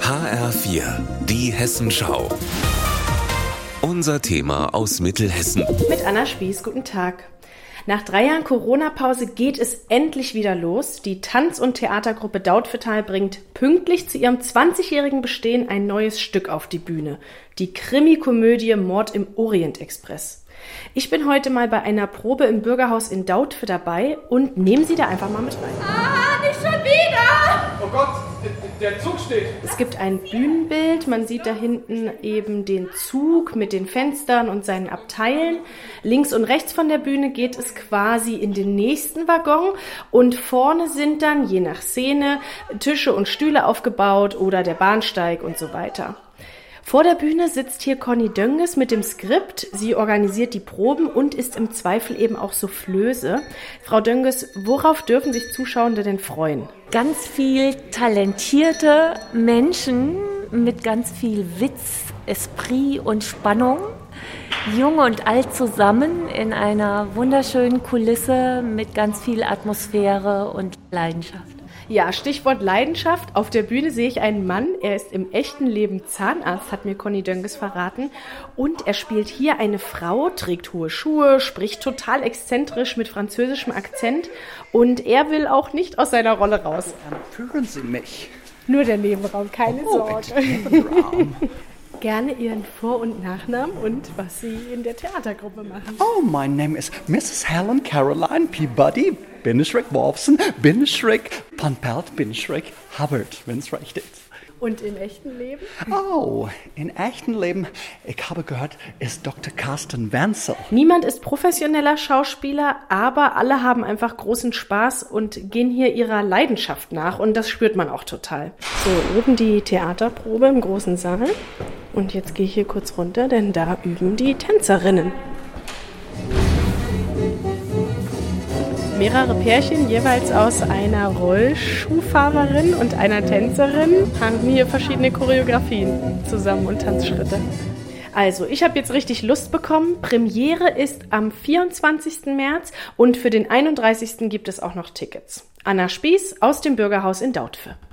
HR4, die Hessenschau. Unser Thema aus Mittelhessen. Mit Anna Spieß, guten Tag. Nach drei Jahren Corona-Pause geht es endlich wieder los. Die Tanz- und Theatergruppe Dautphetal bringt pünktlich zu ihrem 20-jährigen Bestehen ein neues Stück auf die Bühne. Die Krimi-Komödie Mord im Orient Express. Ich bin heute mal bei einer Probe im Bürgerhaus in Dautphe dabei und nehme Sie da einfach mal mit rein. Ah, nicht schon wieder! Oh Gott, der Zug steht. Es gibt ein Bühnenbild, man sieht da hinten eben den Zug mit den Fenstern und seinen Abteilen. Links und rechts von der Bühne geht es quasi in den nächsten Waggon und vorne sind dann, je nach Szene, Tische und Stühle aufgebaut oder der Bahnsteig und so weiter. Vor der Bühne sitzt hier Conny Dönges mit dem Skript. Sie organisiert die Proben und ist im Zweifel eben auch Soufflöse. Frau Dönges, worauf dürfen sich Zuschauende denn freuen? Ganz viel talentierte Menschen mit ganz viel Witz, Esprit und Spannung. Jung und alt zusammen in einer wunderschönen Kulisse mit ganz viel Atmosphäre und Leidenschaft. Ja, Stichwort Leidenschaft. Auf der Bühne sehe ich einen Mann. Er ist im echten Leben Zahnarzt, hat mir Conny Dönges verraten. Und er spielt hier eine Frau, trägt hohe Schuhe, spricht total exzentrisch mit französischem Akzent. Und er will auch nicht aus seiner Rolle raus. Führen Sie mich. Nur der Nebenraum, keine Oh, Sorge. Gerne Ihren Vor- und Nachnamen und was Sie in der Theatergruppe machen. Oh, my name is Mrs. Helen Caroline Peabody, Binneschreck Wolfson, Binneschreck Panpelt, Binneschreck Hubbard, wenn es recht ist. Und im echten Leben? Oh, in echten Leben, ich habe gehört, ist Dr. Carsten Wenzel. Niemand ist professioneller Schauspieler, aber alle haben einfach großen Spaß und gehen hier ihrer Leidenschaft nach und das spürt man auch total. So, oben die Theaterprobe im großen Saal und jetzt gehe ich hier kurz runter, denn da üben die Tänzerinnen. Mehrere Pärchen, jeweils aus einer Rollschuhfahrerin und einer Tänzerin, haben hier verschiedene Choreografien zusammen und Tanzschritte. Also, ich habe jetzt richtig Lust bekommen. Premiere ist am 24. März und für den 31. gibt es auch noch Tickets. Anna Spieß aus dem Bürgerhaus in Dautphe.